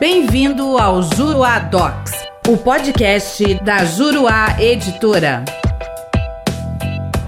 Bem-vindo ao Juruá Docs, o podcast da Juruá Editora.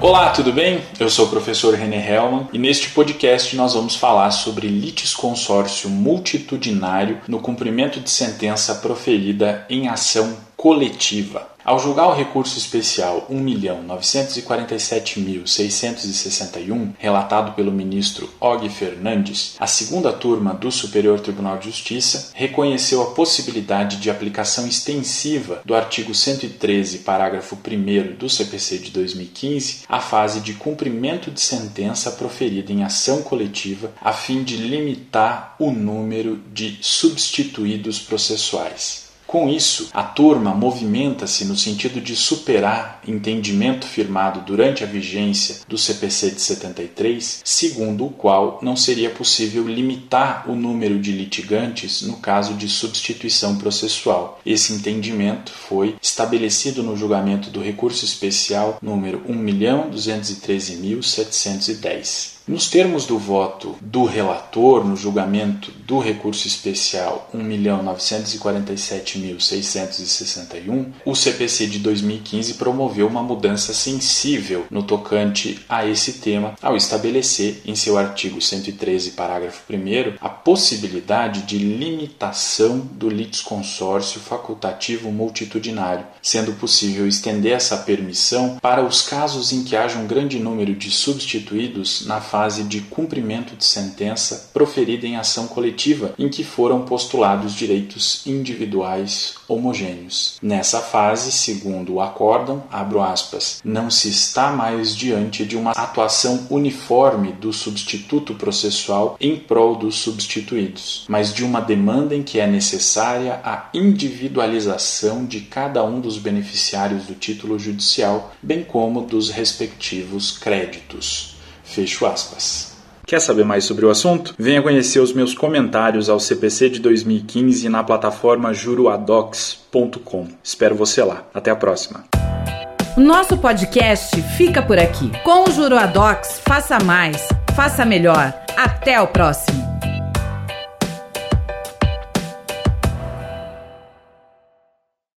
Olá, tudo bem? Eu sou o professor René Hellman e neste podcast nós vamos falar sobre litisconsórcio multitudinário no cumprimento de sentença proferida em ação coletiva. Ao julgar o recurso especial 1.947.661, relatado pelo ministro Og Fernandes, a segunda turma do Superior Tribunal de Justiça reconheceu a possibilidade de aplicação extensiva do artigo 113, parágrafo 1 do CPC de 2015, à fase de cumprimento de sentença proferida em ação coletiva, a fim de limitar o número de substituídos processuais. Com isso, a turma movimenta-se no sentido de superar entendimento firmado durante a vigência do CPC de 73, segundo o qual não seria possível limitar o número de litigantes no caso de substituição processual. Esse entendimento foi estabelecido no julgamento do recurso especial número 1.213.710. Nos termos do voto do relator no julgamento do recurso especial 1.947.661, o CPC de 2015 promoveu uma mudança sensível no tocante a esse tema ao estabelecer em seu artigo 113, parágrafo 1 a possibilidade de limitação do litisconsórcio facultativo multitudinário, sendo possível estender essa permissão para os casos em que haja um grande número de substituídos na fase fase de cumprimento de sentença proferida em ação coletiva, em que foram postulados direitos individuais homogêneos. Nessa fase, segundo o acórdão, abro aspas, não se está mais diante de uma atuação uniforme do substituto processual em prol dos substituídos, mas de uma demanda em que é necessária a individualização de cada um dos beneficiários do título judicial, bem como dos respectivos créditos. Fecho aspas. Quer saber mais sobre o assunto? Venha conhecer os meus comentários ao CPC de 2015 na plataforma juruadocs.com. Espero você lá. Até a próxima. Nosso podcast fica por aqui. Com o Juruadocs, faça mais, faça melhor. Até o próximo.